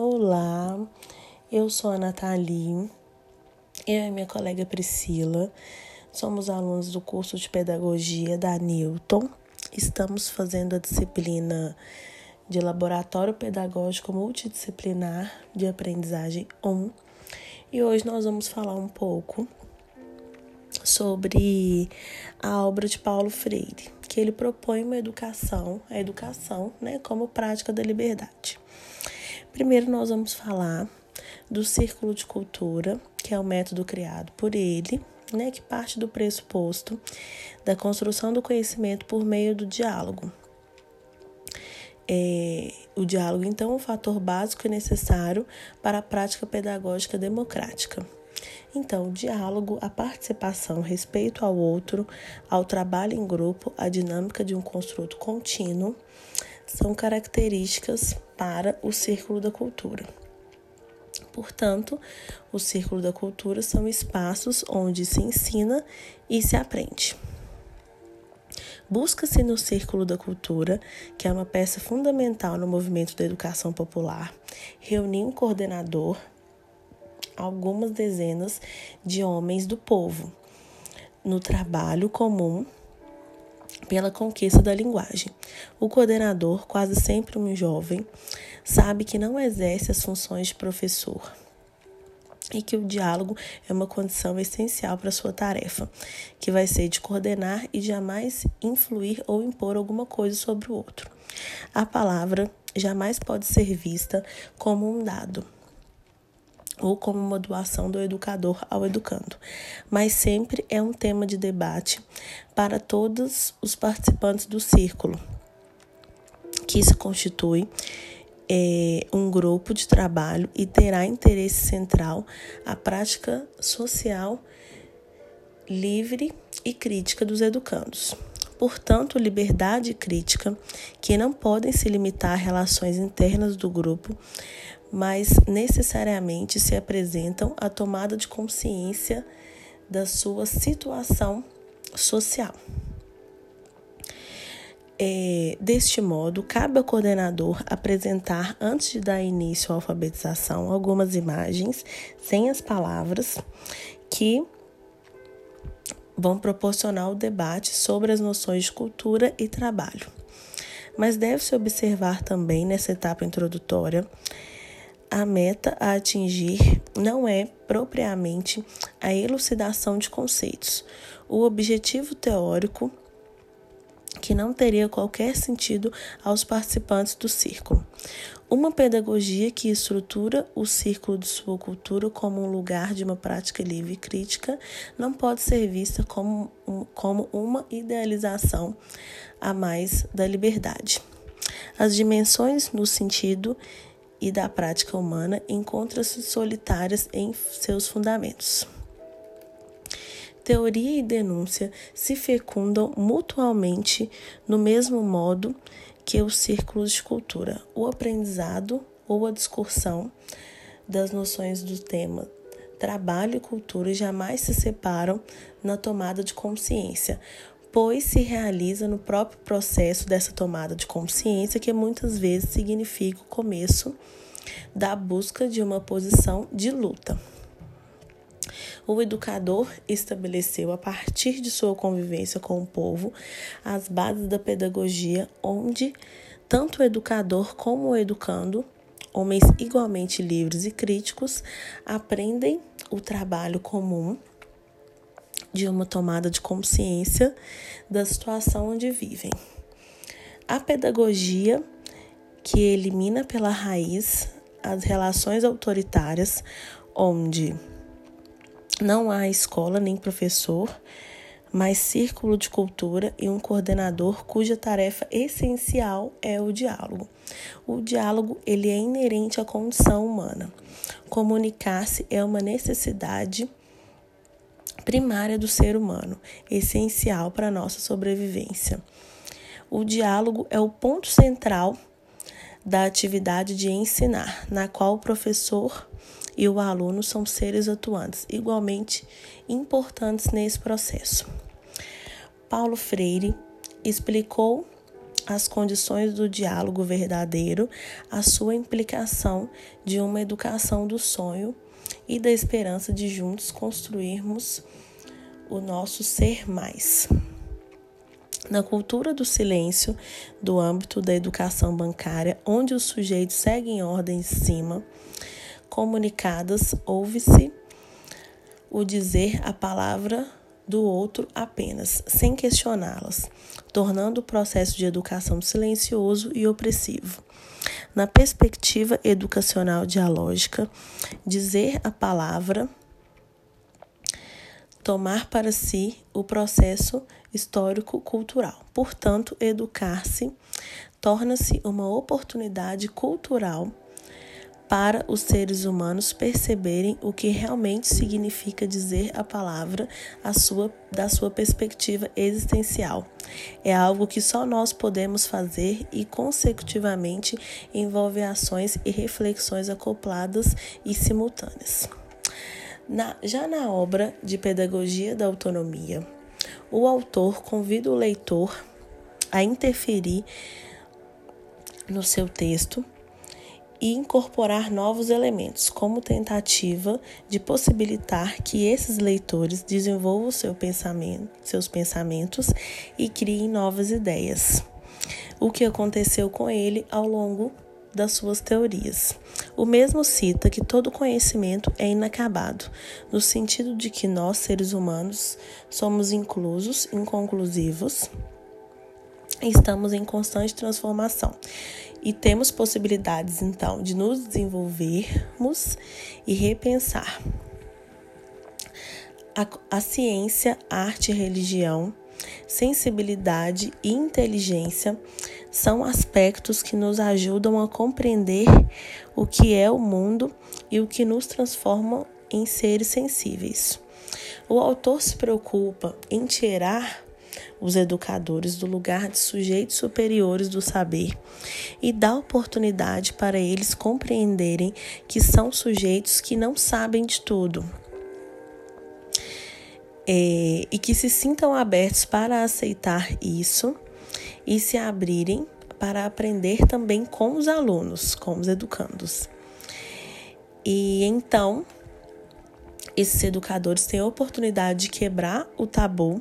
Olá, eu sou a Nathalie, eu e minha colega Priscila somos alunos do curso de Pedagogia da Newton. Estamos fazendo a disciplina de Laboratório Pedagógico Multidisciplinar de Aprendizagem 1 e hoje nós vamos falar um pouco sobre a obra de Paulo Freire, que ele propõe uma educação, a educação, né, como prática da liberdade. Primeiro, nós vamos falar do círculo de cultura, que é o método criado por ele, né, que parte do pressuposto da construção do conhecimento por meio do diálogo. É, o diálogo, então, é um fator básico e necessário para a prática pedagógica democrática. Então, o diálogo, a participação, respeito ao outro, ao trabalho em grupo, a dinâmica de um construto contínuo são características para o círculo da cultura. Portanto, o círculo da cultura são espaços onde se ensina e se aprende. Busca-se no Círculo da Cultura, que é uma peça fundamental no movimento da educação popular, reunir um coordenador, algumas dezenas de homens do povo, no trabalho comum pela conquista da linguagem. O coordenador, quase sempre um jovem, sabe que não exerce as funções de professor e que o diálogo é uma condição essencial para sua tarefa, que vai ser de coordenar e jamais influir ou impor alguma coisa sobre o outro. A palavra jamais pode ser vista como um dado ou como uma doação do educador ao educando, mas sempre é um tema de debate para todos os participantes do círculo, que se constitui é, um grupo de trabalho e terá interesse central a prática social livre e crítica dos educandos. Portanto, liberdade e crítica, que não podem se limitar a relações internas do grupo, mas necessariamente se apresentam à tomada de consciência da sua situação social. É, deste modo, cabe ao coordenador apresentar, antes de dar início à alfabetização, algumas imagens sem as palavras que vão proporcionar o debate sobre as noções de cultura e trabalho. Mas deve-se observar também, nessa etapa introdutória, a meta a atingir não é propriamente a elucidação de conceitos. O objetivo teórico que não teria qualquer sentido aos participantes do círculo. Uma pedagogia que estrutura o círculo de sua cultura como um lugar de uma prática livre e crítica não pode ser vista como, como uma idealização a mais da liberdade. As dimensões no sentido e da prática humana encontram-se solitárias em seus fundamentos. Teoria e denúncia se fecundam mutualmente no mesmo modo que os círculos de cultura. O aprendizado ou a discussão das noções do tema trabalho e cultura jamais se separam na tomada de consciência, pois se realiza no próprio processo dessa tomada de consciência, que muitas vezes significa o começo da busca de uma posição de luta. O educador estabeleceu, a partir de sua convivência com o povo, as bases da pedagogia, onde tanto o educador como o educando, homens igualmente livres e críticos, aprendem o trabalho comum de uma tomada de consciência da situação onde vivem. A pedagogia que elimina pela raiz as relações autoritárias, onde não há escola nem professor, mas círculo de cultura e um coordenador cuja tarefa essencial é o diálogo. O diálogo ele é inerente à condição humana. Comunicar-se é uma necessidade primária do ser humano, essencial para a nossa sobrevivência. O diálogo é o ponto central da atividade de ensinar, na qual o professor e o aluno são seres atuantes, igualmente importantes nesse processo. Paulo Freire explicou as condições do diálogo verdadeiro, a sua implicação de uma educação do sonho e da esperança de juntos construirmos o nosso ser mais. Na cultura do silêncio, do âmbito da educação bancária, onde os sujeitos seguem ordens de cima, comunicadas, ouve-se o dizer a palavra do outro apenas, sem questioná-las, tornando o processo de educação silencioso e opressivo. Na perspectiva educacional dialógica, dizer a palavra tomar para si o processo histórico-cultural. Portanto, educar-se torna-se uma oportunidade cultural para os seres humanos perceberem o que realmente significa dizer a palavra a sua, da sua perspectiva existencial. É algo que só nós podemos fazer e, consecutivamente, envolve ações e reflexões acopladas e simultâneas. Na, já na obra de Pedagogia da Autonomia, o autor convida o leitor a interferir no seu texto e incorporar novos elementos, como tentativa de possibilitar que esses leitores desenvolvam seu pensamento, seus pensamentos e criem novas ideias. O que aconteceu com ele ao longo das suas teorias. O mesmo cita que todo conhecimento é inacabado, no sentido de que nós, seres humanos, somos inclusos, inconclusivos, estamos em constante transformação e temos possibilidades então de nos desenvolvermos e repensar. A, a ciência, arte e religião, sensibilidade e inteligência são aspectos que nos ajudam a compreender o que é o mundo e o que nos transforma em seres sensíveis. O autor se preocupa em tirar os educadores do lugar de sujeitos superiores do saber e dá oportunidade para eles compreenderem que são sujeitos que não sabem de tudo. É, e que se sintam abertos para aceitar isso e se abrirem para aprender também com os alunos, com os educandos. E então, esses educadores têm a oportunidade de quebrar o tabu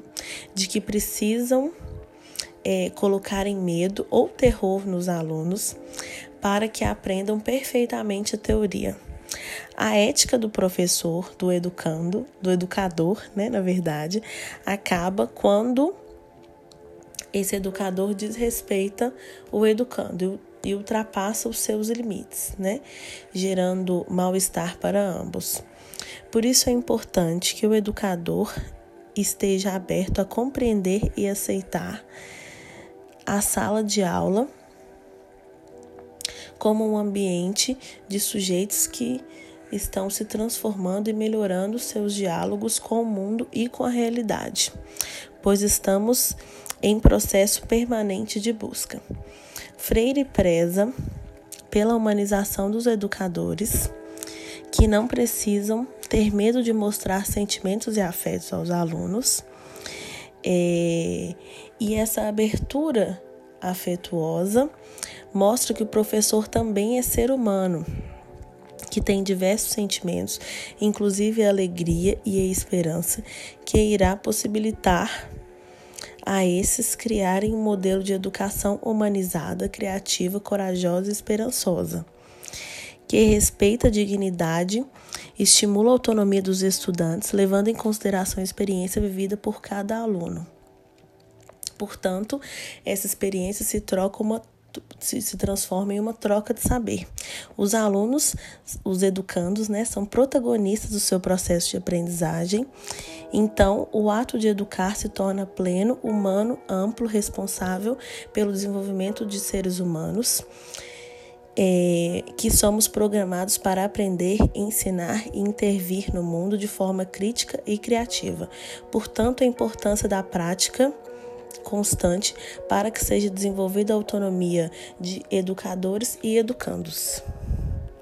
de que precisam é, colocar em medo ou terror nos alunos para que aprendam perfeitamente a teoria. A ética do professor, do educando, do educador, né, na verdade, acaba quando esse educador desrespeita o educando e ultrapassa os seus limites, né, gerando mal-estar para ambos. Por isso é importante que o educador esteja aberto a compreender e aceitar a sala de aula como um ambiente de sujeitos que estão se transformando e melhorando seus diálogos com o mundo e com a realidade, pois estamos em processo permanente de busca. Freire preza pela humanização dos educadores que não precisam ter medo de mostrar sentimentos e afetos aos alunos. É, e essa abertura afetuosa mostra que o professor também é ser humano, que tem diversos sentimentos, inclusive a alegria e a esperança, que irá possibilitar a esses criarem um modelo de educação humanizada, criativa, corajosa e esperançosa que respeita a dignidade, estimula a autonomia dos estudantes, levando em consideração a experiência vivida por cada aluno. Portanto, essa experiência se troca uma se, transforma em uma troca de saber. Os alunos, os educandos, né, são protagonistas do seu processo de aprendizagem. Então, o ato de educar se torna pleno, humano, amplo, responsável pelo desenvolvimento de seres humanos é, que somos programados para aprender, ensinar e intervir no mundo de forma crítica e criativa. Portanto, a importância da prática constante para que seja desenvolvida a autonomia de educadores e educandos.